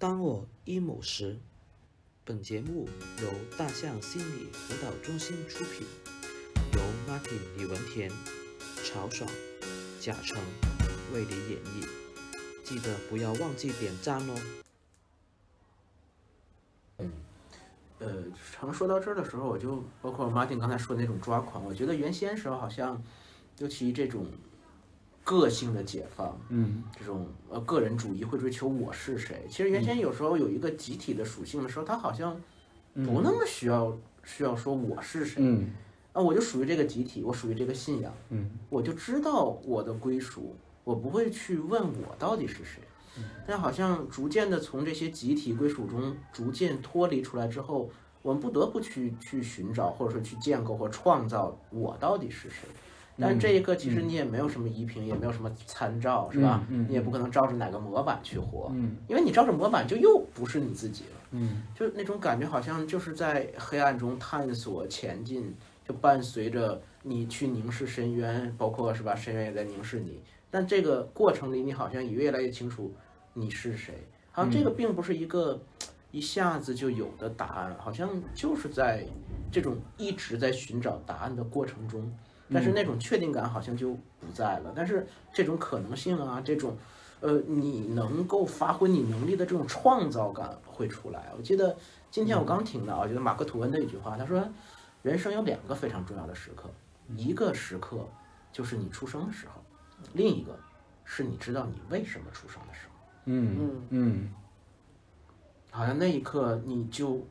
当我 emo 时，本节目由大象心理辅导中心出品，由 Martin 李文田、曹爽、贾成为你演绎。记得不要忘记点赞哦。嗯呃，常说到这儿的时候，我就包括 Martin 刚才说的那种抓狂，我觉得原先时候好像，尤其这种个性的解放，嗯，这种呃个人主义会追求我是谁。其实原先有时候有一个集体的属性的时候，他好像不那么需要需要说我是谁，嗯。啊，我就属于这个集体，我属于这个信仰，嗯。我就知道我的归属，我不会去问我到底是谁。但好像逐渐的从这些集体归属中逐渐脱离出来之后，我们不得不去去寻找，或者说去建构或创造我到底是谁。但这一刻其实你也没有什么依凭，也没有什么参照，是吧？你也不可能照着哪个模板去活，嗯因为你照着模板就又不是你自己了。嗯就那种感觉，好像就是在黑暗中探索前进，就伴随着你去凝视深渊，包括是吧，深渊也在凝视你。但这个过程里，你好像也越来越清楚你是谁。好像这个并不是一个一下子就有的答案，好像就是在这种一直在寻找答案的过程中，但是那种确定感好像就不在了。但是这种可能性啊，这种呃，你能够发挥你能力的这种创造感会出来。我记得今天我刚听到，我觉得马克吐温的一句话，他说，人生有两个非常重要的时刻，一个时刻就是你出生的时候，另一个是你知道你为什么出生的时候。嗯嗯好像那一刻你就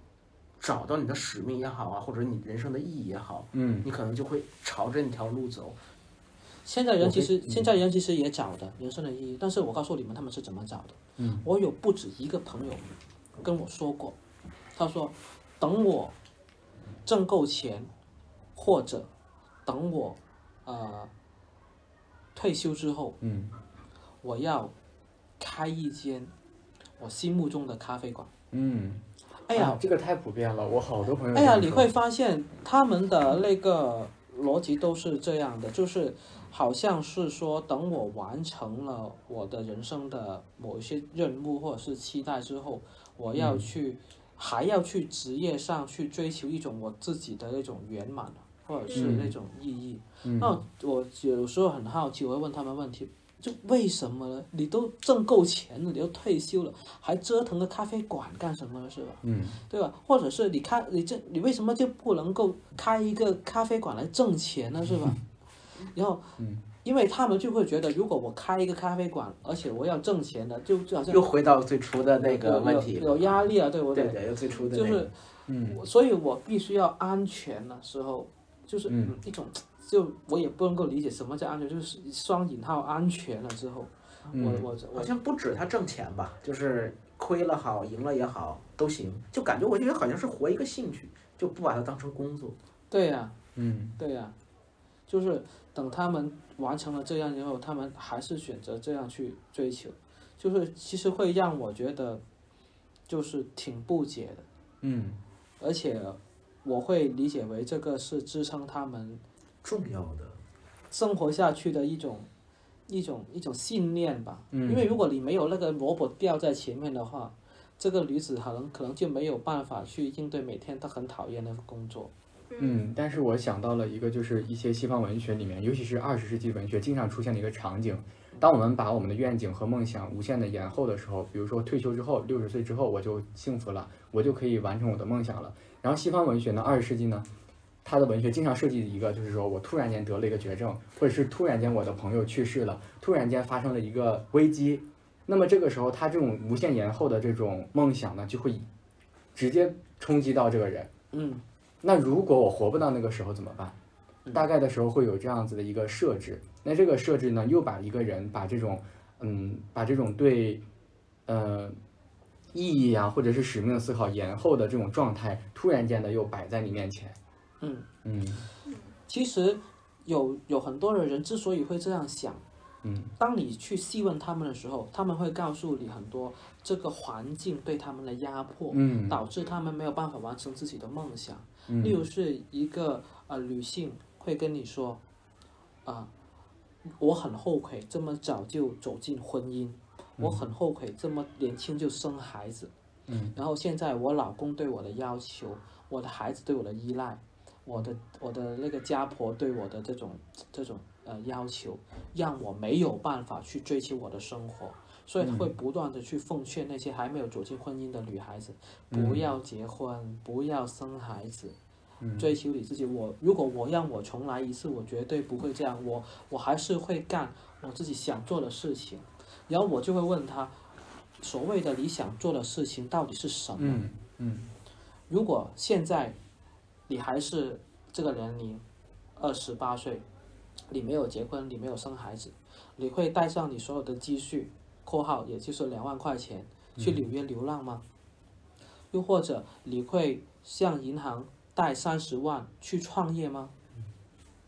找到你的使命也好啊，或者你人生的意义也好，嗯你可能就会朝着那条路走。现在人其实现在人其实也找的人生的意义，但是我告诉你们他们是怎么找的。嗯，我有不止一个朋友跟我说过，他说等我挣够钱，或者等我呃退休之后，嗯我要开一间我心目中的咖啡馆。嗯，哎呀，啊这个太普遍了，我好多朋友哎呀，你会发现他们的那个逻辑都是这样的，就是好像是说，等我完成了我的人生的某一些任务或者是期待之后，我要去、还要去职业上去追求一种我自己的那种圆满，或者是嗯那种意义。嗯那我有时候很好奇，我会问他们问题。就为什么呢？你都挣够钱了，你都退休了，还折腾个咖啡馆干什么呢？是吧？嗯对吧？或者是你开你这你为什么就不能够开一个咖啡馆来挣钱呢？是吧？然后，嗯因为他们就会觉得，如果我开一个咖啡馆，而且我要挣钱的，就就好像又回到最初的那个问题有有压力啊，对不对对，有最初的那个就是，嗯所以我必须要安全的时候，就是嗯一种，就我也不能够理解什么叫安全，就是双引号安全了之后，我嗯我好我像不止他挣钱吧，就是亏了好，赢了也好，都行，就感觉我觉得好像是活一个兴趣，就不把它当成工作。对呀、嗯。对呀、就是等他们完成了这样以后，他们还是选择这样去追求，就是其实会让我觉得就是挺不解的，嗯。而且我会理解为这个是支撑他们重要的，生活下去的一种一种一种信念吧。嗯因为如果你没有那个萝卜掉在前面的话，这个女子可能可能就没有办法去应对每天她很讨厌的工作。嗯，但是我想到了一个，就是一些西方文学里面，尤其是二十世纪文学经常出现的一个场景。当我们把我们的愿景和梦想无限的延后的时候，比如说退休之后，六十岁之后我就幸福了，我就可以完成我的梦想了。然后西方文学呢，二十世纪呢，它的文学经常设计一个，就是说我突然间得了一个绝症，或者是突然间我的朋友去世了，突然间发生了一个危机，那么这个时候他这种无限延后的这种梦想呢，就会直接冲击到这个人。嗯那如果我活不到那个时候怎么办？大概的时候会有这样子的一个设置。那这个设置呢，又把一个人把这种，嗯，把这种对，呃，意义啊，或者是使命思考延后的这种状态，突然间的又摆在你面前。嗯。嗯。其实有有很多的人之所以会这样想，嗯。当你去细问他们的时候，他们会告诉你很多这个环境对他们的压迫，嗯。导致他们没有办法完成自己的梦想。嗯。例如是一个呃女性会跟你说，啊、我很后悔这么早就走进婚姻，我很后悔这么年轻就生孩子，嗯，然后现在我老公对我的要求，我的孩子对我的依赖，我的我的那个家婆对我的这种这种呃要求，让我没有办法去追求我的生活，所以会不断的去奉劝那些还没有走进婚姻的女孩子，不要结婚，不要生孩子。追求你自己，我如果我让我重来一次，我绝对不会这样，我我还是会干我自己想做的事情，然后我就会问他，所谓的你想做的事情到底是什么？嗯嗯。如果现在你还是这个年龄，二十八岁，你没有结婚，你没有生孩子，你会带上你所有的积蓄（括号也就是两万块钱）去纽约流浪吗？又或者你会向银行贷三十万去创业吗？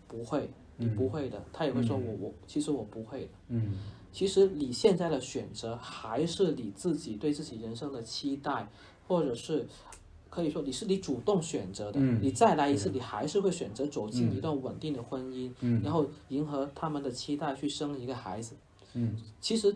不会，你不会的。他也会说我我其实我不会的。嗯其实你现在的选择还是你自己对自己人生的期待，或者是可以说你是你主动选择的。嗯你再来一次，你还是会选择走进一段稳定的婚姻，嗯然后迎合他们的期待去生一个孩子。嗯其实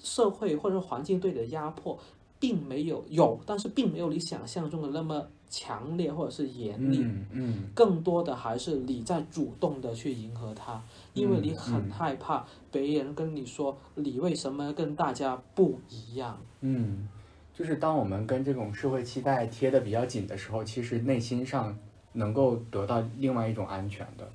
社会或者环境对你的压迫，并没有有，但是并没有你想象中的那么强烈或者是严厉。嗯嗯更多的还是你在主动的去迎合他，因为你很害怕别人跟你说你为什么跟大家不一样。嗯，就是当我们跟这种社会期待贴的比较紧的时候，其实内心上能够得到另外一种安全的。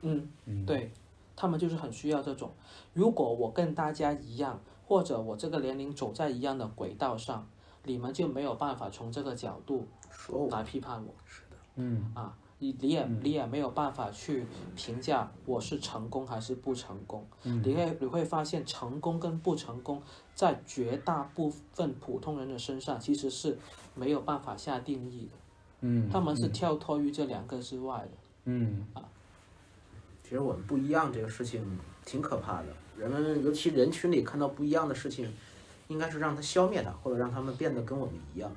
嗯，嗯，对，他们就是很需要这种。如果我跟大家一样，或者我这个年龄走在一样的轨道上，你们就没有办法从这个角度说我来批判我。是的嗯啊，你你也你也没有办法去评价我是成功还是不成功。嗯你会你会发现，成功跟不成功，在绝大部分普通人的身上其实是没有办法下定义的，嗯，他们是跳脱于这两个之外的。嗯啊其实我们不一样这个事情挺可怕的，人们尤其人群里看到不一样的事情，应该是让它消灭它，或者让他们变得跟我们一样，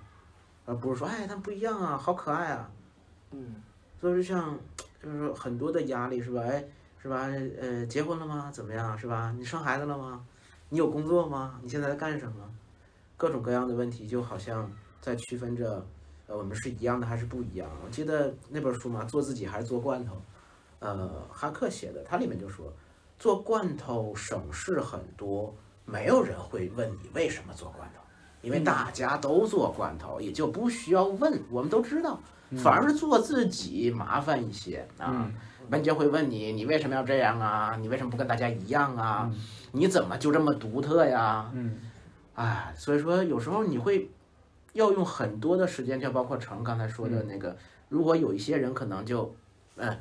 而不是说哎他们不一样啊，好可爱啊。嗯所以就像就是说很多的压力是吧？哎是吧？呃，结婚了吗？怎么样是吧？你生孩子了吗？你有工作吗？你现在在干什么？各种各样的问题就好像在区分着，呃，我们是一样的还是不一样。我记得那本书嘛，做自己还是做罐头，呃，哈克写的，他里面就说，做罐头省事很多，没有人会问你为什么做罐头，因为大家都做罐头，也就不需要问，我们都知道。反而是做自己麻烦一些啊。人家会问你，你为什么要这样啊？你为什么不跟大家一样啊？你怎么就这么独特呀？嗯哎，所以说有时候你会要用很多的时间，就包括成刚才说的那个，如果有一些人可能就嗯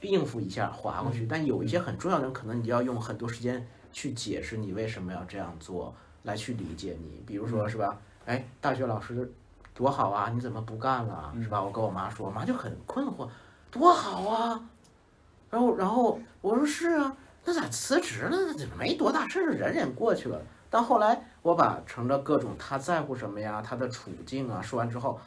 应付一下划过去，但有一些很重要的人，可能你就要用很多时间去解释你为什么要这样做，来去理解你。比如说是吧？哎，大学老师多好啊，你怎么不干了？是吧？我跟我妈说，我妈就很困惑，多好啊。然后，然后我说是啊，那咋辞职了？那怎么没多大事儿，忍忍过去了。但后来我把乘着各种他在乎什么呀，他的处境啊说完之后，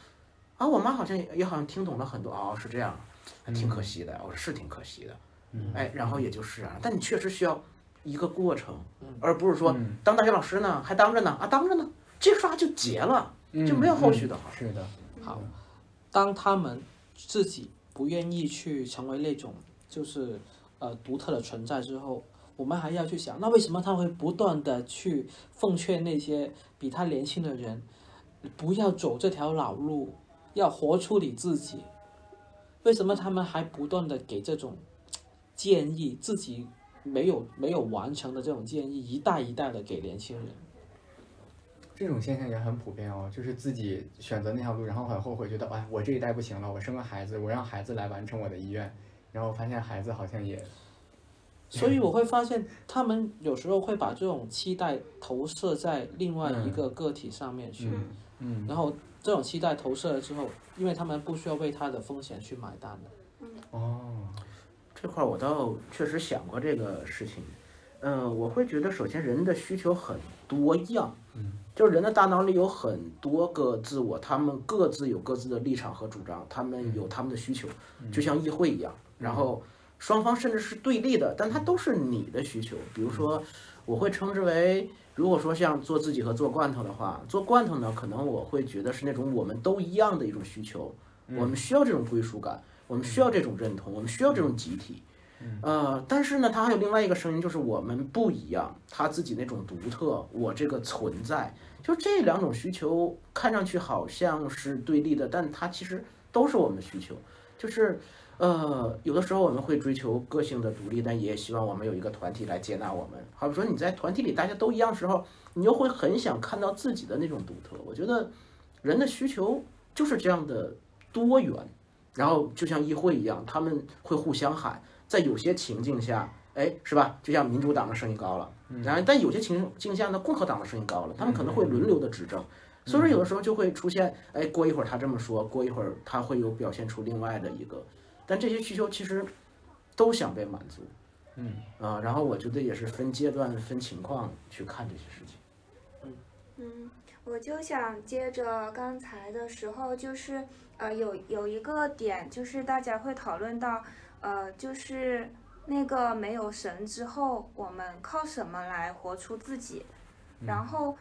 啊，我妈好像也也好像听懂了很多。哦，是这样，还挺可惜的。我说是挺可惜的。嗯哎，然后也就是啊，但你确实需要一个过程，嗯。而不是说嗯。当大学老师呢，还当着呢啊，当着呢，这刷就结了，就没有后续的好。是的，好，当他们自己不愿意去成为那种就是呃独特的存在之后，我们还要去想，那为什么他会不断的去奉劝那些比他年轻的人，不要走这条老路，要活出你自己？为什么他们还不断的给这种建议，自己没有没有完成的这种建议，一代一代的给年轻人？这种现象也很普遍哦，就是自己选择那条路，然后很后悔，觉得哎，我这一代不行了，我生个孩子，我让孩子来完成我的遗愿，然后发现孩子好像也，所以我会发现，他们有时候会把这种期待投射在另外一个个体上面去，嗯嗯然后这种期待投射了之后，因为他们不需要为他的风险去买单的。哦，这块儿我倒确实想过这个事情，嗯、我会觉得首先人的需求很多样，嗯，就是人的大脑里有很多个自我，他们各自有各自的立场和主张，他们有他们的需求，就像议会一样，然后双方甚至是对立的，但它都是你的需求。比如说，我会称之为，如果说像做自己和做罐头的话，做罐头呢，可能我会觉得是那种我们都一样的一种需求，我们需要这种归属感，我们需要这种认同，我们需要这种集体。呃，但是呢，他还有另外一个声音，就是我们不一样，他自己那种独特，我这个存在，就这两种需求看上去好像是对立的，但它其实都是我们的需求。就是，呃，有的时候我们会追求个性的独立，但也希望我们有一个团体来接纳我们。好比说你在团体里大家都一样时候，你又会很想看到自己的那种独特。我觉得人的需求就是这样的多元，然后就像议会一样，他们会互相喊。在有些情境下，哎，是吧？就像民主党的声音高了，然后但有些情境下呢，共和党的声音高了，他们可能会轮流的执政，所以说有的时候就会出现，哎，过一会儿他这么说，过一会儿他会有表现出另外的一个，但这些需求其实都想被满足，嗯。啊，然后我觉得也是分阶段、分情况去看这些事情。嗯，我就想接着刚才的时候，就是呃有有一个点，就是大家会讨论到，呃，就是那个没有神之后，我们靠什么来活出自己？然后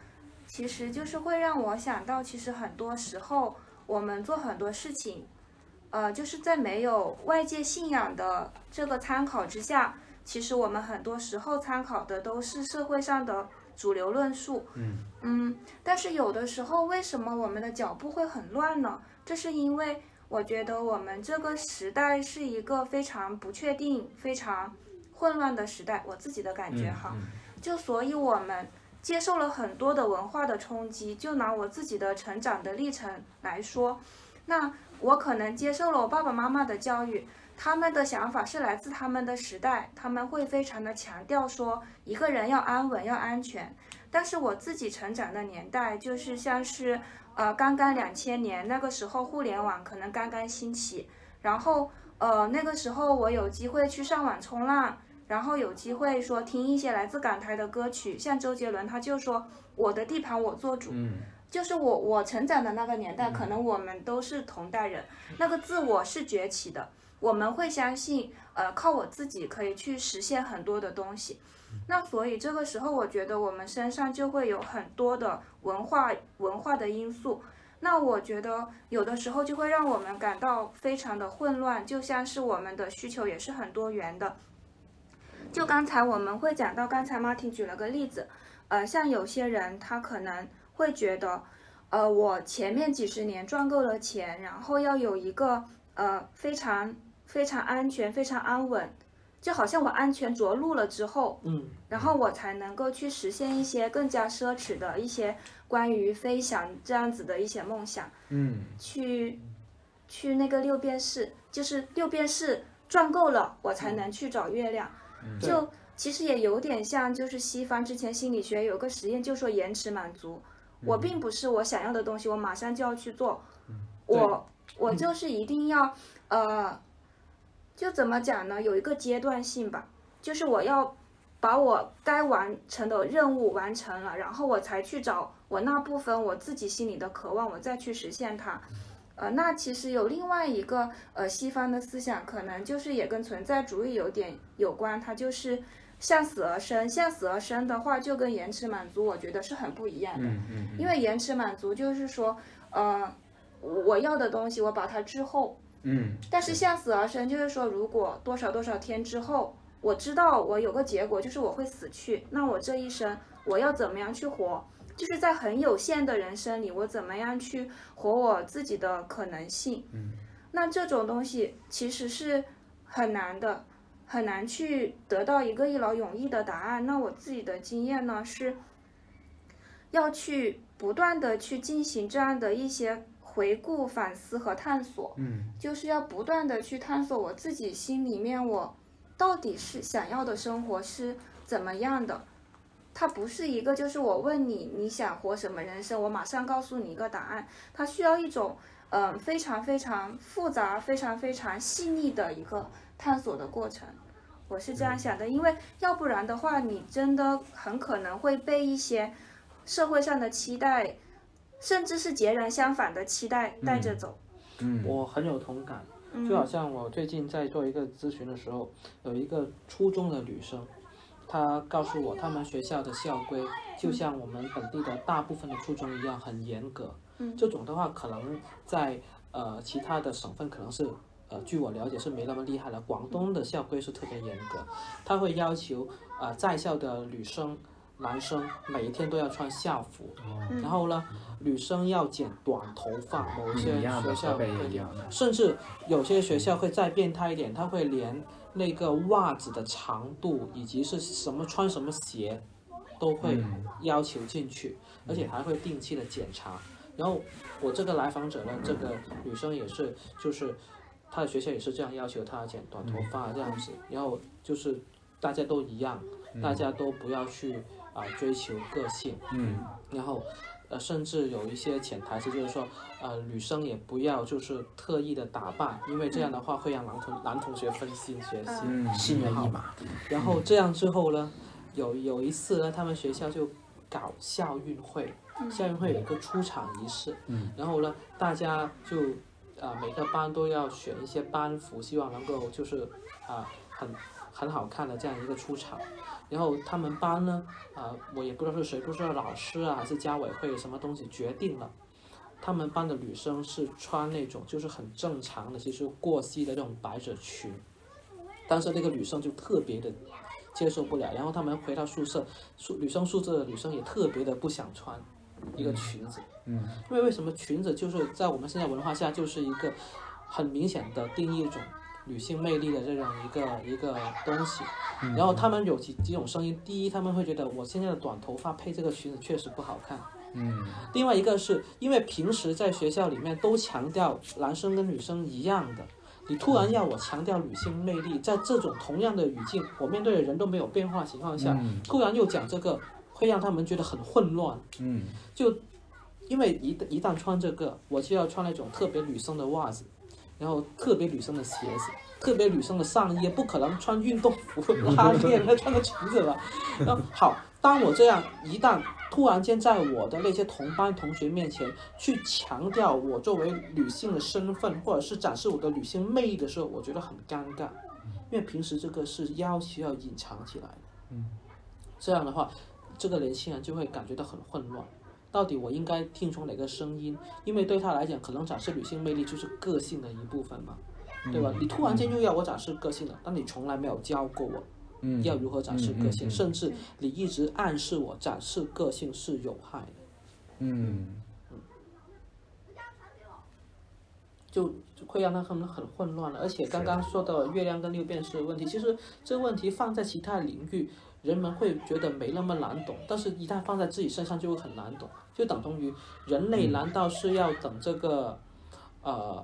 其实就是会让我想到，其实很多时候我们做很多事情，呃，就是在没有外界信仰的这个参考之下，其实我们很多时候参考的都是社会上的主流论述。嗯，但是有的时候，为什么我们的脚步会很乱呢？这是因为我觉得我们这个时代是一个非常不确定、非常混乱的时代，我自己的感觉哈。就所以我们接受了很多的文化的冲击。就拿我自己的成长的历程来说，那我可能接受了我爸爸妈妈的教育，他们的想法是来自他们的时代，他们会非常的强调说一个人要安稳、要安全。但是我自己成长的年代，就是像是呃刚刚两千年那个时候，互联网可能刚刚兴起，然后呃那个时候我有机会去上网冲浪，然后有机会说听一些来自港台的歌曲，像周杰伦他就说我的地盘我做主，嗯就是我我成长的那个年代，可能我们都是同代人，那个自我是崛起的，我们会相信，呃，靠我自己可以去实现很多的东西。那所以这个时候，我觉得我们身上就会有很多的文化文化的因素。那我觉得有的时候就会让我们感到非常的混乱，就像是我们的需求也是很多元的。就刚才我们会讲到，刚才 Martin 举了个例子，呃，像有些人他可能会觉得，呃，我前面几十年赚够了钱，然后要有一个呃非常非常安全、非常安稳，就好像我安全着陆了之后，嗯，然后我才能够去实现一些更加奢侈的一些关于飞翔这样子的一些梦想，嗯去去那个六便士，就是六便士赚够了，我才能去找月亮。就其实也有点像，就是西方之前心理学有个实验，就说延迟满足。我并不是我想要的东西，我马上就要去做，我我就是一定要 呃，就怎么讲呢？有一个阶段性吧，就是我要把我该完成的任务完成了，然后我才去找我那部分我自己心里的渴望，我再去实现它。呃，那其实有另外一个呃西方的思想，可能就是也跟存在主义有点有关，它就是向死而生。向死而生的话，就跟延迟满足，我觉得是很不一样的。嗯嗯因为延迟满足就是说，呃，我要的东西我把它滞后，嗯但是向死而生就是说，如果多少多少天之后，我知道我有个结果，就是我会死去，那我这一生我要怎么样去活？就是在很有限的人生里，我怎么样去活我自己的可能性？嗯，那这种东西其实是很难的，很难去得到一个一劳永逸的答案。那我自己的经验呢是，要去不断的去进行这样的一些回顾、反思和探索。嗯就是要不断的去探索我自己心里面我到底是想要的生活是怎么样的。它不是一个就是我问你你想活什么人生，我马上告诉你一个答案。它需要一种嗯、呃非常非常复杂、非常非常细腻的一个探索的过程。我是这样想的，因为要不然的话，你真的很可能会被一些社会上的期待，甚至是截然相反的期待带着走。嗯，我很有同感，嗯就好像我最近在做一个咨询的时候，有一个初中的女生，她告诉我，他们学校的校规就像我们本地的大部分的初中一样很严格。嗯这种的话，可能在呃其他的省份可能是呃据我了解是没那么厉害了。广东的校规是特别严格，他会要求呃在校的女生、男生每一天都要穿校服，嗯然后呢，女生要剪短头发，某一些学校会。甚至有些学校会再变态一点，他会连那个袜子的长度以及是什么穿什么鞋，都会嗯。要求进去，而且还会定期的检查。然后我这个来访者呢，这个女生也是，就是她的学校也是这样要求她剪短头发这样子，然后就是大家都一样，大家都不要去啊、追求个性，嗯。然后，呃，甚至有一些潜台词就是说，呃，女生也不要就是特意的打扮，因为这样的话会让男同男同学分心学习。嗯心猿意马。然后这样之后呢，有有一次呢，他们学校就搞校运会，校运会有一个出场仪式，嗯然后呢，大家就啊、每个班都要选一些班服，希望能够就是啊、很很好看的这样一个出场。然后他们班呢，啊、我也不知道是谁，不知道老师啊还是家委会什么东西决定了，他们班的女生是穿那种就是很正常的，其实过膝的这种百褶裙，但是那个女生就特别的接受不了，然后他们回到宿舍，宿女生宿舍的女生也特别的不想穿一个裙子，嗯。因为为什么裙子就是在我们现在文化下就是一个很明显的定义一种女性魅力的这种一个一个东西，然后他们有几几种声音，第一他们会觉得我现在的短头发配这个裙子确实不好看，嗯。另外一个是因为平时在学校里面都强调男生跟女生一样的，你突然要我强调女性魅力，在这种同样的语境，我面对的人都没有变化的情况下，嗯。突然又讲这个，会让他们觉得很混乱。嗯。就因为一一旦穿这个，我就要穿那种特别女生的袜子，然后特别女生的鞋子，特别女生的上衣，不可能穿运动服拉链，那穿个裙子吧。然后好，当我这样一旦突然间在我的那些同班同学面前去强调我作为女性的身份，或者是展示我的女性魅力的时候，我觉得很尴尬，因为平时这个是要求要隐藏起来的。嗯，这样的话，这个年轻人就会感觉到很混乱。到底我应该听从哪个声音？因为对他来讲，可能展示女性魅力就是个性的一部分嘛，对吧？你突然间又要我展示个性了，但你从来没有教过我嗯，要如何展示个性，嗯嗯嗯甚至你一直暗示我展示个性是有害的，嗯就就会让他们很混乱了。而且刚刚说到月亮跟六便士的问题，其实这个问题放在其他领域，人们会觉得没那么难懂，但是一旦放在自己身上就会很难懂，就等同于人类难道是要等这个，呃，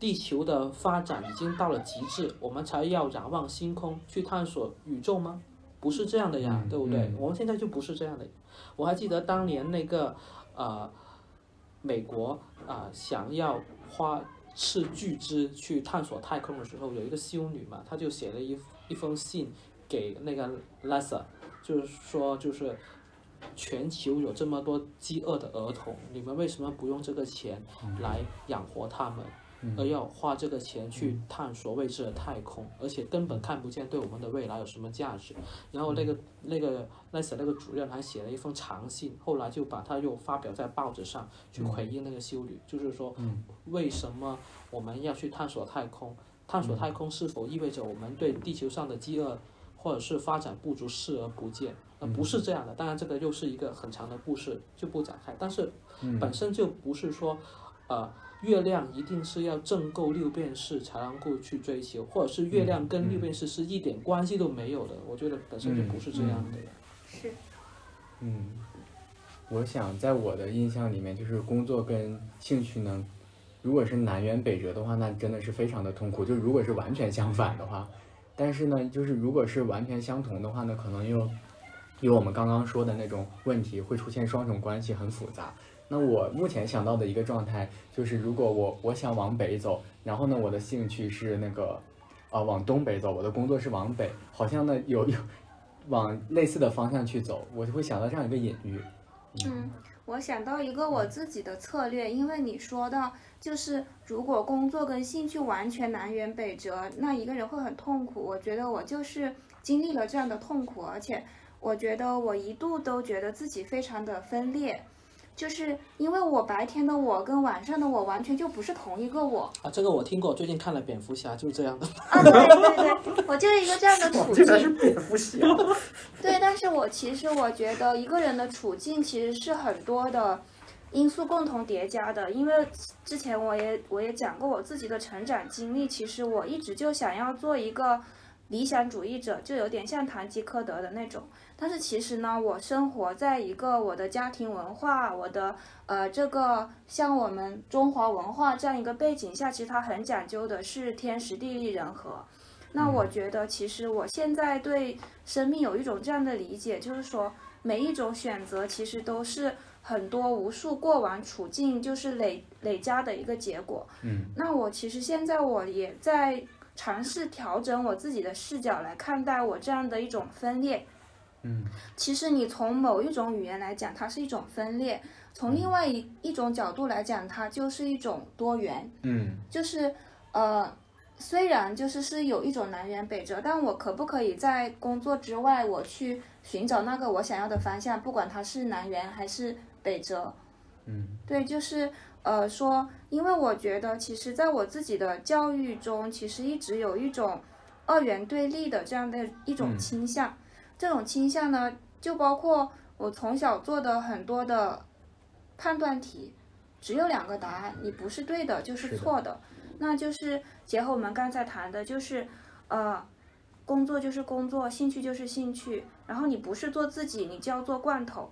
地球的发展已经到了极致，我们才要仰望星空去探索宇宙吗？不是这样的呀，嗯对不对？嗯我们现在就不是这样的。我还记得当年那个，呃，美国啊、想要花斥巨资去探索太空的时候，有一个修女嘛，她就写了一一封信给那个 NASA，就是说就是全球有这么多饥饿的儿童，你们为什么不用这个钱来养活他们？而要花这个钱去探索未知的太空，而且根本看不见对我们的未来有什么价值。然后那个那个那时那个主任还写了一封长信，后来就把它又发表在报纸上去回应那个修女，就是说为什么我们要去探索太空？探索太空是否意味着我们对地球上的饥饿或者是发展不足视而不见？那不是这样的。当然，这个又是一个很长的故事，就不展开。但是本身就不是说，呃，月亮一定是要挣够六便士才能够去追求，或者是月亮跟六便士是一点关系都没有的。我觉得本身就不是这样的。是，嗯，我想在我的印象里面，就是工作跟兴趣呢，如果是南辕北辙的话，那真的是非常的痛苦。就如果是完全相反的话，但是呢，就是如果是完全相同的话呢，可能又有我们刚刚说的那种问题，会出现双重关系，很复杂。那我目前想到的一个状态就是，如果我我想往北走，然后呢，我的兴趣是那个，呃，往东北走，我的工作是往北，好像呢有有往类似的方向去走，我就会想到这样一个隐喻。嗯，我想到一个我自己的策略，因为你说到，就是如果工作跟兴趣完全南辕北辙，那一个人会很痛苦。我觉得我就是经历了这样的痛苦，而且我觉得我一度都觉得自己非常的分裂，就是因为我白天的我跟晚上的我完全就不是同一个我啊，这个我听过，最近看了蝙蝠侠，就是这样的。啊，对对对，我就是一个这样的处境。这是蝙蝠侠。对，但是我其实我觉得一个人的处境其实是很多的因素共同叠加的，因为之前我也我也讲过我自己的成长经历，其实我一直就想要做一个理想主义者，就有点像堂吉诃德的那种。但是其实呢，我生活在一个我的家庭文化，我的呃这个像我们中华文化这样一个背景下，其实它很讲究的是天时地利人和。那我觉得，其实我现在对生命有一种这样的理解，就是说，每一种选择其实都是很多无数过往处境就是累累加的一个结果。嗯。那我其实现在我也在尝试调整我自己的视角来看待我这样的一种分裂。嗯。其实你从某一种语言来讲，它是一种分裂；从另外一一种角度来讲，它就是一种多元。嗯。就是呃。虽然就是是有一种南辕北辙，但我可不可以在工作之外，我去寻找那个我想要的方向，不管它是南辕还是北辙。嗯，对，就是呃说，因为我觉得其实在我自己的教育中，其实一直有一种二元对立的这样的一种倾向。这种倾向呢，就包括我从小做的很多的判断题，只有两个答案，你不是对的，就是错的。那就是结合我们刚才谈的，就是，呃，工作就是工作，兴趣就是兴趣。然后你不是做自己，你就要做罐头。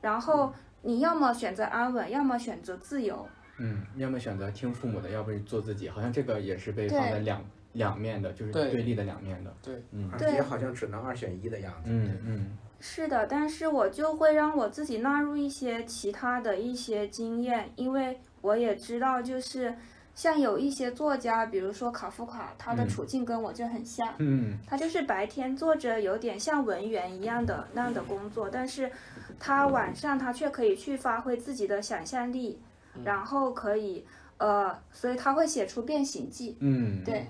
然后你要么选择安稳，要么选择自由。嗯，要么选择听父母的，要不做自己。好像这个也是被放在两两面的，就是对立的两面的。对，嗯，而且好像只能二选一的样子。嗯嗯。是的，但是我就会让我自己纳入一些其他的一些经验，因为我也知道就是。像有一些作家，比如说卡夫卡，他的处境跟我就很像。嗯，他就是白天做着有点像文员一样的那样的工作，但是他晚上他却可以去发挥自己的想象力，然后可以呃，所以他会写出《变形记》。嗯，对。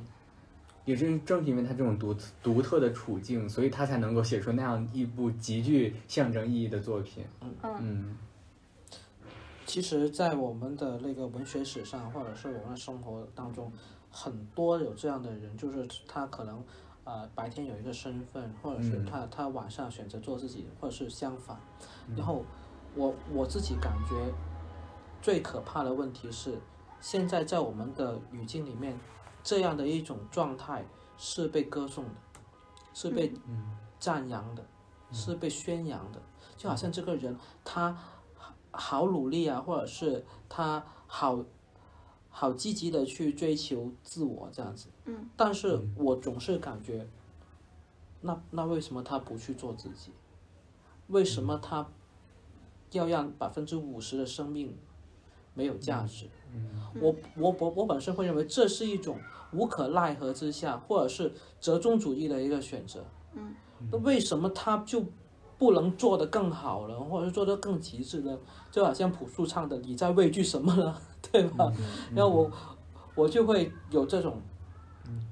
也是正是因为他这种独独特的处境，所以他才能够写出那样一部极具象征意义的作品。嗯嗯。其实，在我们的那个文学史上，或者是我们的生活当中，很多有这样的人，就是他可能，呃，白天有一个身份，或者是他他晚上选择做自己，或者是相反。然后，我我自己感觉，最可怕的问题是，现在在我们的语境里面，这样的一种状态是被歌颂的，是被赞扬的，是被宣扬的，就好像这个人他。好努力啊，或者是他好，好积极的去追求自我这样子。嗯。但是我总是感觉，那那为什么他不去做自己？为什么他要让百分之五十的生命没有价值？我我我我本身会认为这是一种无可奈何之下，或者是折中主义的一个选择。嗯。那为什么他就？不能做得更好了，或者是做得更极致了，就好像朴树唱的“你在畏惧什么呢？” 对吧？然后我我就会有这种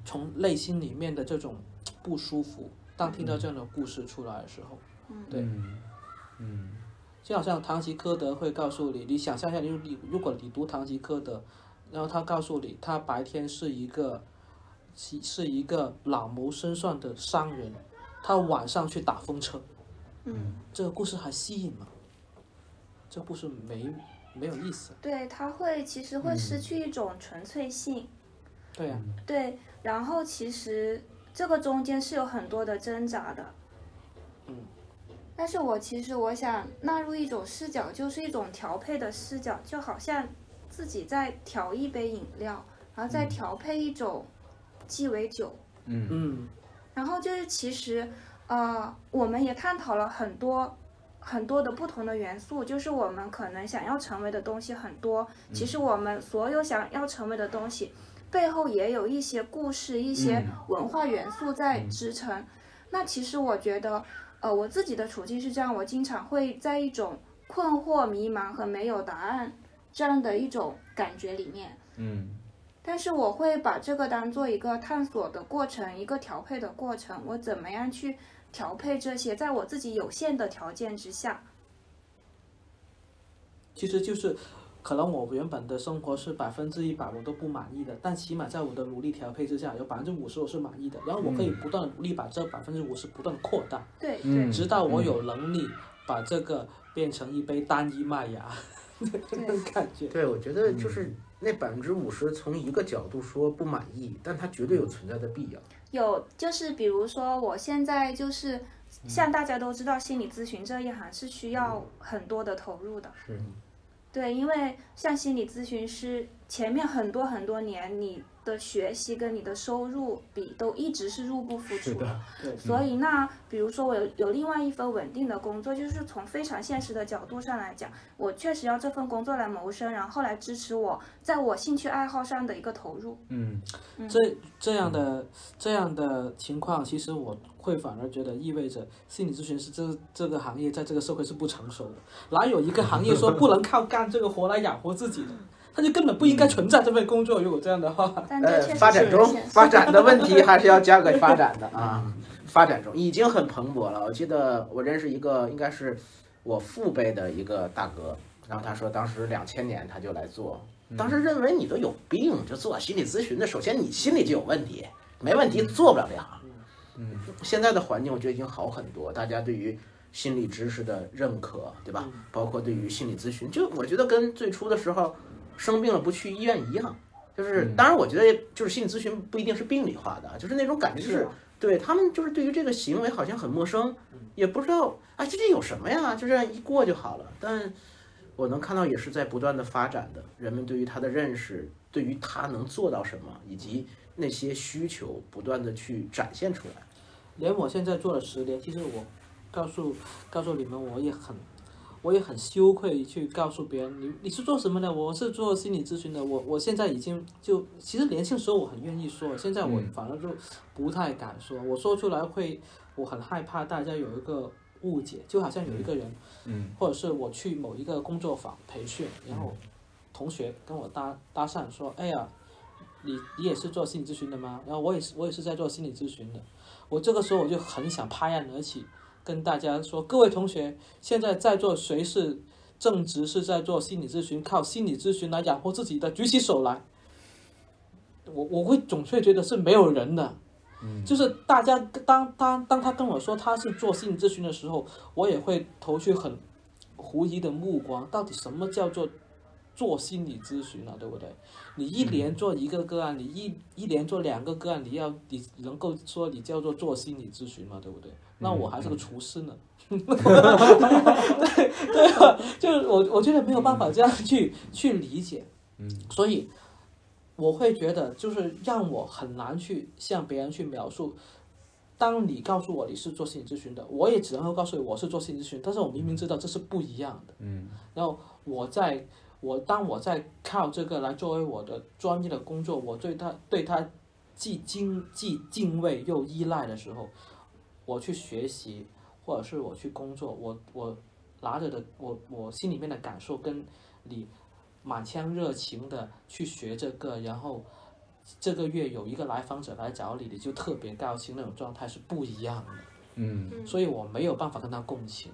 从内心里面的这种不舒服。当听到这样的故事出来的时候，对，嗯，就好像唐吉诃德会告诉你，你想象一下，你你如果你读唐吉诃德，然后他告诉你，他白天是一个是是一个老谋深算的商人，他晚上去打风车。嗯，这个故事还吸引吗？这个故事没没有意思。对，它会其实会失去一种纯粹性。对呀。对，然后其实这个中间是有很多的挣扎的。嗯。但是我其实我想纳入一种视角，就是一种调配的视角，就好像自己在调一杯饮料，然后再调配一种鸡尾酒。嗯嗯。然后就是其实。呃，我们也探讨了很多很多的不同的元素，就是我们可能想要成为的东西很多。其实我们所有想要成为的东西，背后也有一些故事、一些文化元素在支撑。那其实我觉得，呃，我自己的处境是这样，我经常会在一种困惑、迷茫和没有答案这样的一种感觉里面。嗯。但是我会把这个当做一个探索的过程，一个调配的过程。我怎么样去调配这些，在我自己有限的条件之下。其实就是，可能我原本的生活是百分之一百我都不满意的，但起码在我的努力调配之下，有百分之五十我是满意的，然后我可以不断地努力把这百分之五十不断扩大，对直到我有能力把这个变成一杯单一麦芽，那种感觉。对，我觉得就是那百分之五十，从一个角度说不满意，但它绝对有存在的必要。有，就是比如说，我现在就是像大家都知道，心理咨询这一行是需要很多的投入的。是，对，因为像心理咨询师，前面很多很多年，你的学习跟你的收入比都一直是入不敷出的，对所以那比如说我有有另外一份稳定的工作，就是从非常现实的角度上来讲，我确实要这份工作来谋生，然后来支持我在我兴趣爱好上的一个投入。嗯这这样的这样的情况，其实我会反而觉得意味着心理咨询师这这个行业在这个社会是不成熟的。哪有一个行业说不能靠干这个活来养活自己的？他就根本不应该存在这份工作。如果这样的话，呃发展中发展的问题还是要交给发展的啊。发展中已经很蓬勃了。我记得我认识一个，应该是我父辈的一个大哥，然后他说当时两千年他就来做，当时认为你都有病，就做心理咨询的，首先你心里就有问题，没问题做不了这行。嗯现在的环境我觉得已经好很多，大家对于心理知识的认可，对吧？包括对于心理咨询，就我觉得跟最初的时候生病了不去医院一样。就是，当然，我觉得就是心理咨询不一定是病理化的，就是那种感觉，就是啊对他们就是对于这个行为好像很陌生，也不知道哎这这有什么呀，就这样一过就好了。但我能看到也是在不断的发展的，人们对于他的认识，对于他能做到什么，以及那些需求不断的去展现出来。连我现在做了十年，其实我告诉告诉你们，我也很我也很羞愧去告诉别人，你你是做什么的？我是做心理咨询的。我我现在已经就其实年轻时候我很愿意说，现在我嗯反而就不太敢说。我说出来会，我很害怕大家有一个误解，就好像有一个人，嗯或者是我去某一个工作坊培训，然后同学跟我搭搭讪说：“哎呀，你你也是做心理咨询的吗？”然后我也是我也是在做心理咨询的。我这个时候我就很想拍案而起，跟大家说：各位同学，现在在座谁是正职是在做心理咨询，靠心理咨询来养活自己的，举起手来。我我会总会觉得是没有人的，就是大家当当当他跟我说他是做心理咨询的时候，我也会投去很狐疑的目光，到底什么叫做做心理咨询啊？对不对？你一连做一个个案，你一一连做两个个案，你要你能够说你叫做做心理咨询吗？对不对？那我还是个厨师呢。对对啊，就是我我觉得没有办法这样去去理解，嗯，所以我会觉得就是让我很难去向别人去描述。当你告诉我你是做心理咨询的，我也只能够告诉你我是做心理咨询，但是我明明知道这是不一样的。嗯然后我在我当我在靠这个来作为我的专业的工作，我对他对他既敬既敬畏又依赖的时候，我去学习或者是我去工作，我我拿着的我我心里面的感受跟你满腔热情的去学这个，然后这个月有一个来访者来找你，你就特别高兴那种状态是不一样的。嗯。所以我没有办法跟他共情，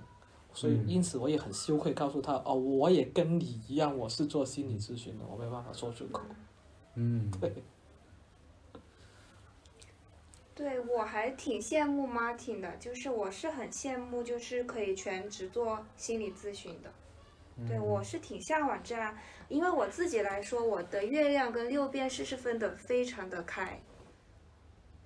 所以因此我也很羞愧告诉他，哦，我也跟你一样，我是做心理咨询的，我没有办法说出口。嗯。对，对，我还挺羡慕 Martin 的，就是我是很羡慕，就是可以全职做心理咨询的。对，我是挺向往这样，因为我自己来说，我的月亮跟六便士是分得非常的开，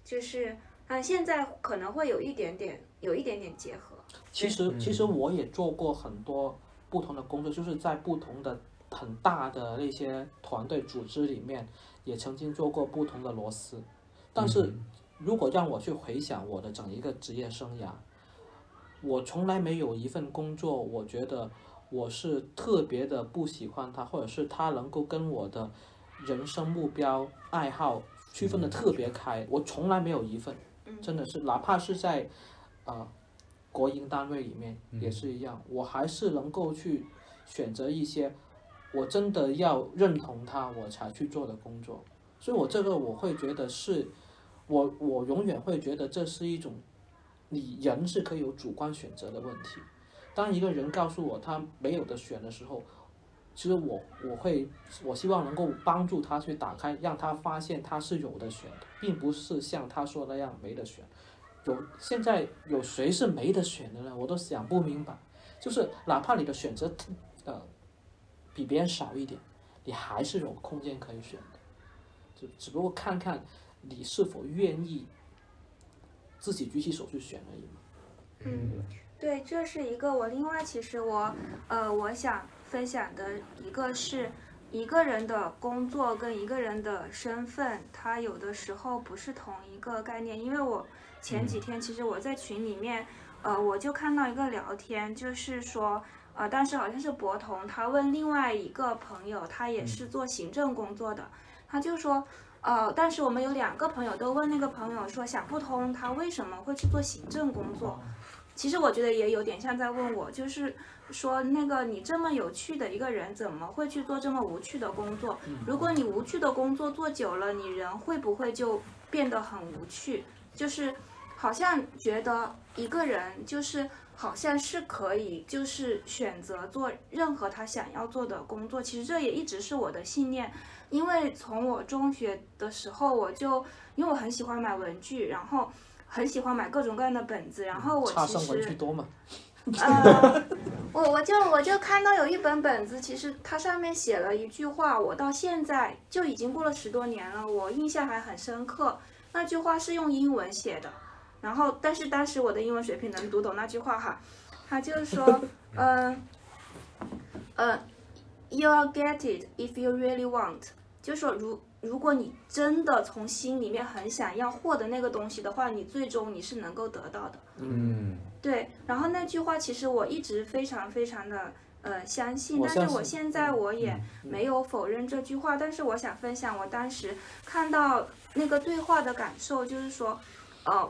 就是啊，现在可能会有一点点，有一点点结合。其实其实我也做过很多不同的工作，就是在不同的很大的那些团队组织里面，也曾经做过不同的螺丝。但是如果让我去回想我的整一个职业生涯，我从来没有一份工作，我觉得我是特别的不喜欢它，或者是它能够跟我的人生目标、爱好区分的特别开。我从来没有一份，真的是，哪怕是在呃国营单位里面也是一样，我还是能够去选择一些我真的要认同它我才去做的工作。所以我这个我会觉得是，我我永远会觉得这是一种，你人是可以有主观选择的问题。当一个人告诉我他没有的选的时候，其实我我会我希望能够帮助他去打开，让他发现他是有的选，并不是像他说那样没得选。有现在有谁是没得选的呢？我都想不明白。就是哪怕你的选择呃比别人少一点，你还是有空间可以选的。就只不过看看你是否愿意自己举起手去选而已嘛。嗯，对，这是一个我另外其实我呃我想分享的一个是一个人的工作跟一个人的身份，他有的时候不是同一个概念。因为我前几天其实我在群里面，呃，我就看到一个聊天，就是说，呃，当时好像是博同，他问另外一个朋友，他也是做行政工作的，他就说。呃，但是我们有两个朋友都问那个朋友说想不通他为什么会去做行政工作。其实我觉得也有点像在问我，就是说那个你这么有趣的一个人，怎么会去做这么无趣的工作？如果你无趣的工作做久了，你人会不会就变得很无趣？就是好像觉得一个人就是好像是可以就是选择做任何他想要做的工作。其实这也一直是我的信念。因为从我中学的时候，我就因为我很喜欢买文具，然后很喜欢买各种各样的本子，然后我其实文具多嘛，呃，我我就我就看到有一本本子，其实它上面写了一句话，我到现在就已经过了十多年了，我印象还很深刻。那句话是用英文写的，然后但是当时我的英文水平能读懂那句话哈，他就是说，嗯，呃。You'll get it if you really want，就是说如如果你真的从心里面很想要获得那个东西的话，你最终你是能够得到的。嗯，对。然后那句话其实我一直非常非常的呃相信，但是我现在我也没有否认这句话。但是我想分享我当时看到那个对话的感受，就是说，呃，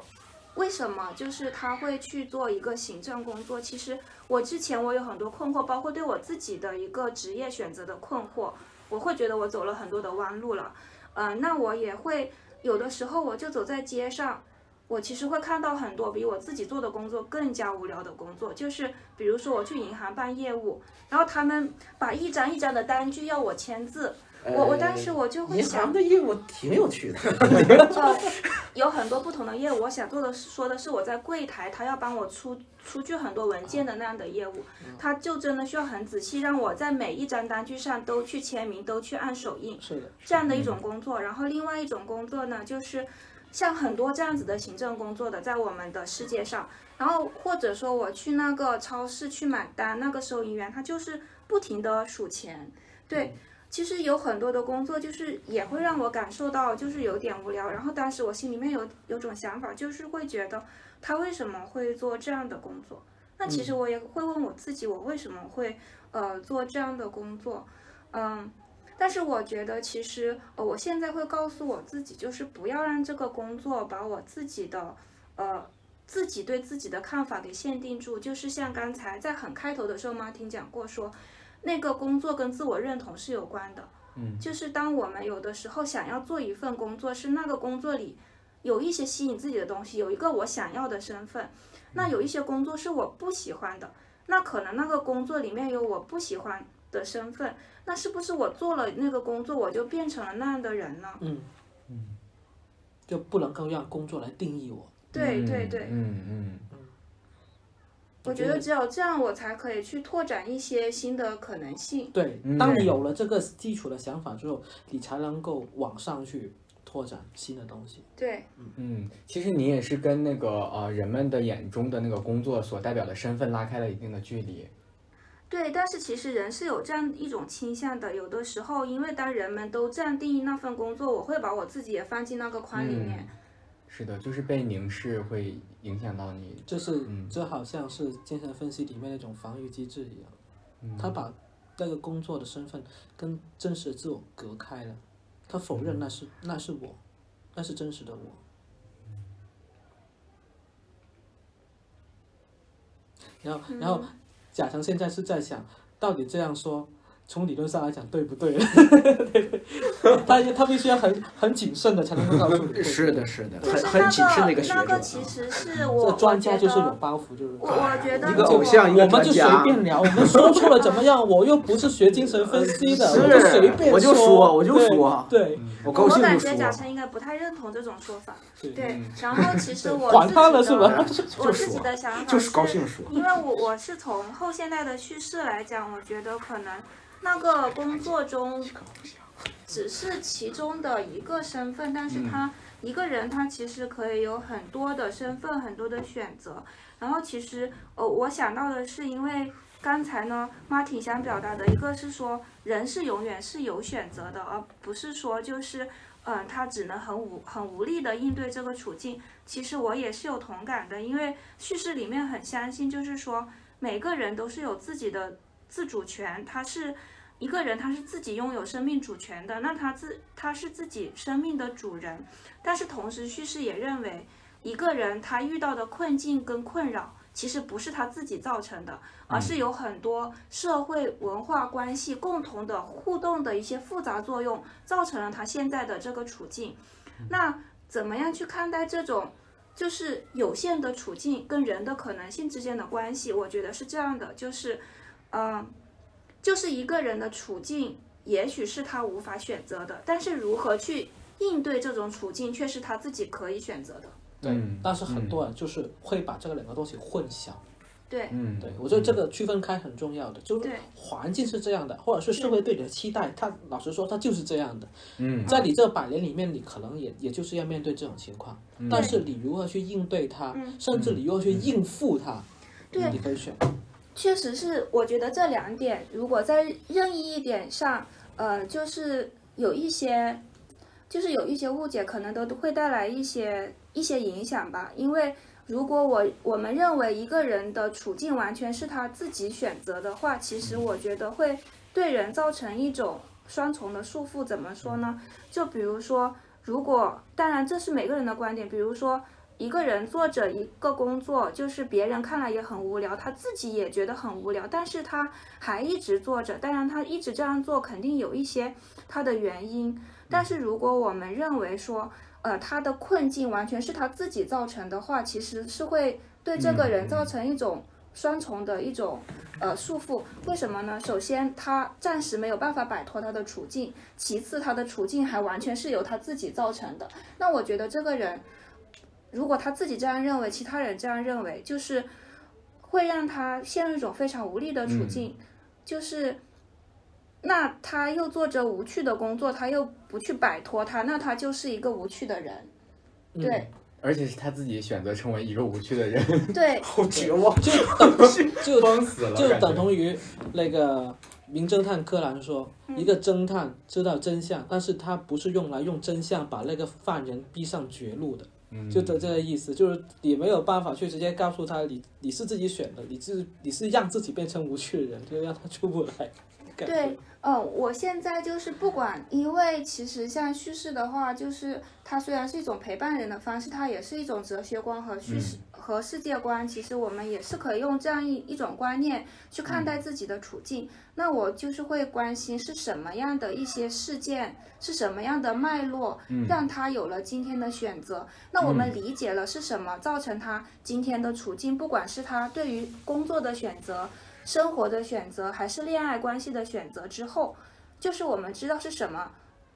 为什么就是他会去做一个行政工作？其实。我之前我有很多困惑，包括对我自己的一个职业选择的困惑，我会觉得我走了很多的弯路了，嗯，那我也会有的时候我就走在街上，我其实会看到很多比我自己做的工作更加无聊的工作，就是比如说我去银行办业务，然后他们把一张一张的单据要我签字。我我当时我就会想，银行的业务挺有趣的。呃，有很多不同的业务，我想做的说的是我在柜台，他要帮我出出具很多文件的那样的业务，他就真的需要很仔细，让我在每一张单据上都去签名，都去按手印，是的，这样的一种工作。然后另外一种工作呢，就是像很多这样子的行政工作的，在我们的世界上，然后或者说我去那个超市去买单，那个收银员他就是不停的数钱，对。其实有很多的工作，就是也会让我感受到，就是有点无聊。然后当时我心里面有有种想法，就是会觉得他为什么会做这样的工作？那其实我也会问我自己，我为什么会呃做这样的工作？嗯，但是我觉得其实呃我现在会告诉我自己，就是不要让这个工作把我自己的呃自己对自己的看法给限定住。就是像刚才在很开头的时候妈听讲过说。那个工作跟自我认同是有关的，嗯，就是当我们有的时候想要做一份工作，是那个工作里有一些吸引自己的东西，有一个我想要的身份，那有一些工作是我不喜欢的，那可能那个工作里面有我不喜欢的身份，那是不是我做了那个工作，我就变成了那样的人呢？嗯嗯，就不能够让工作来定义我。对对对，嗯嗯。我觉得只有这样，我才可以去拓展一些新的可能性。对，当你有了这个基础的想法之后，你才能够往上去拓展新的东西。对，嗯，其实你也是跟那个呃人们的眼中的那个工作所代表的身份拉开了一定的距离。对，但是其实人是有这样一种倾向的，有的时候，因为当人们都这样定义那份工作，我会把我自己也放进那个框里面。是的，就是被凝视会影响到你，就是这好像是精神分析里面那种防御机制一样，他把那个工作的身份跟真实的自我隔开了，他否认那是那是我，那是真实的我。然后然后，贾成现在是在想，到底这样说从理论上来讲对不对？对对，他他必须要很很谨慎的才能够告诉你。是的，是的，很就是很谨慎的一个那个学者那。个其实是这我专家就是有包袱，就是我我觉得一个我偶像一个我们就随便聊，我们说出了怎么样？我又不是学精神分析的，我就随便我就说我就说对我高兴就说感觉贾，晨应该不太认同这种说法。对对，然后其实我管自他了？我自己的想法 就是高兴说。因为我我是从后现代的叙事来讲，我觉得可能那个工作中只是其中的一个身份，但是他一个人他其实可以有很多的身份，很多的选择。然后其实呃，我想到的是，因为刚才呢，Martin 想表达的一个是说，人是永远是有选择的，而不是说就是嗯、呃他只能很无很无力的应对这个处境。其实我也是有同感的，因为叙事里面很相信，就是说每个人都是有自己的自主权，他是一个人，他是自己拥有生命主权的，那他自他是自己生命的主人。但是同时，叙事也认为，一个人他遇到的困境跟困扰，其实不是他自己造成的，而是有很多社会文化关系共同的互动的一些复杂作用，造成了他现在的这个处境。那怎么样去看待这种就是有限的处境跟人的可能性之间的关系？我觉得是这样的，就是，嗯、就是一个人的处境，也许是他无法选择的，但是如何去应对这种处境，却是他自己可以选择的。对嗯，但是很多人就是会把这个两个东西混淆。对，嗯，对，我觉得这个区分开很重要的，就是环境是这样的，或者是社会对你的期待，他老实说，他就是这样的。嗯，在你这百年里面，你可能也也就是要面对这种情况，但是你如何去应对它，嗯甚至你如何去应付它，对你可以选。确实是，我觉得这两点如果在任意一点上，呃，就是有一些，就是有一些误解，可能都会带来一些一些影响吧。因为如果我我们认为一个人的处境完全是他自己选择的话，其实我觉得会对人造成一种双重的束缚。怎么说呢？就比如说，如果当然这是每个人的观点，比如说。一个人做着一个工作，就是别人看来也很无聊，他自己也觉得很无聊，但是他还一直做着。当然，他一直这样做肯定有一些他的原因。但是如果我们认为说，呃，他的困境完全是他自己造成的话，其实是会对这个人造成一种双重的一种呃束缚。为什么呢？首先，他暂时没有办法摆脱他的处境；其次，他的处境还完全是由他自己造成的。那我觉得这个人。如果他自己这样认为，其他人这样认为，就是会让他陷入一种非常无力的处境，就是那他又做着无趣的工作，他又不去摆脱他，那他就是一个无趣的人。对而且是他自己选择成为一个无趣的人，对 好绝望。就等就疯死了，就等同于那个名侦探柯南说，一个侦探知道真相，但是他不是用来用真相把那个犯人逼上绝路的。就的这个意思，就是你没有办法去直接告诉他，你你是自己选的，你是你是让自己变成无趣的人，就让他出不来。感觉对，嗯，我现在就是不管，因为其实像叙事的话，就是它虽然是一种陪伴人的方式，它也是一种哲学观和叙事、和世界观。其实我们也是可以用这样一一种观念去看待自己的处境。那我就是会关心是什么样的一些事件，是什么样的脉络，让他有了今天的选择。那我们理解了是什么造成他今天的处境，不管是他对于工作的选择。生活的选择还是恋爱关系的选择之后，就是我们知道是什么，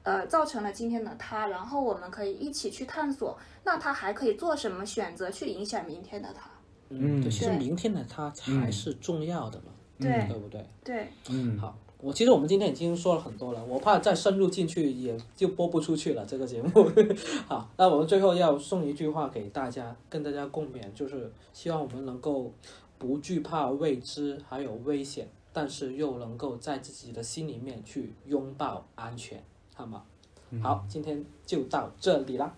呃，造成了今天的他，然后我们可以一起去探索，那他还可以做什么选择去影响明天的他？嗯，对，其实明天的他才是重要的嘛，对对不对？对，嗯，好，我其实我们今天已经说了很多了，我怕再深入进去也就播不出去了这个节目。好，那我们最后要送一句话给大家，跟大家共勉，就是希望我们能够不惧怕未知还有危险，但是又能够在自己的心里面去拥抱安全，好吗？好，今天就到这里啦。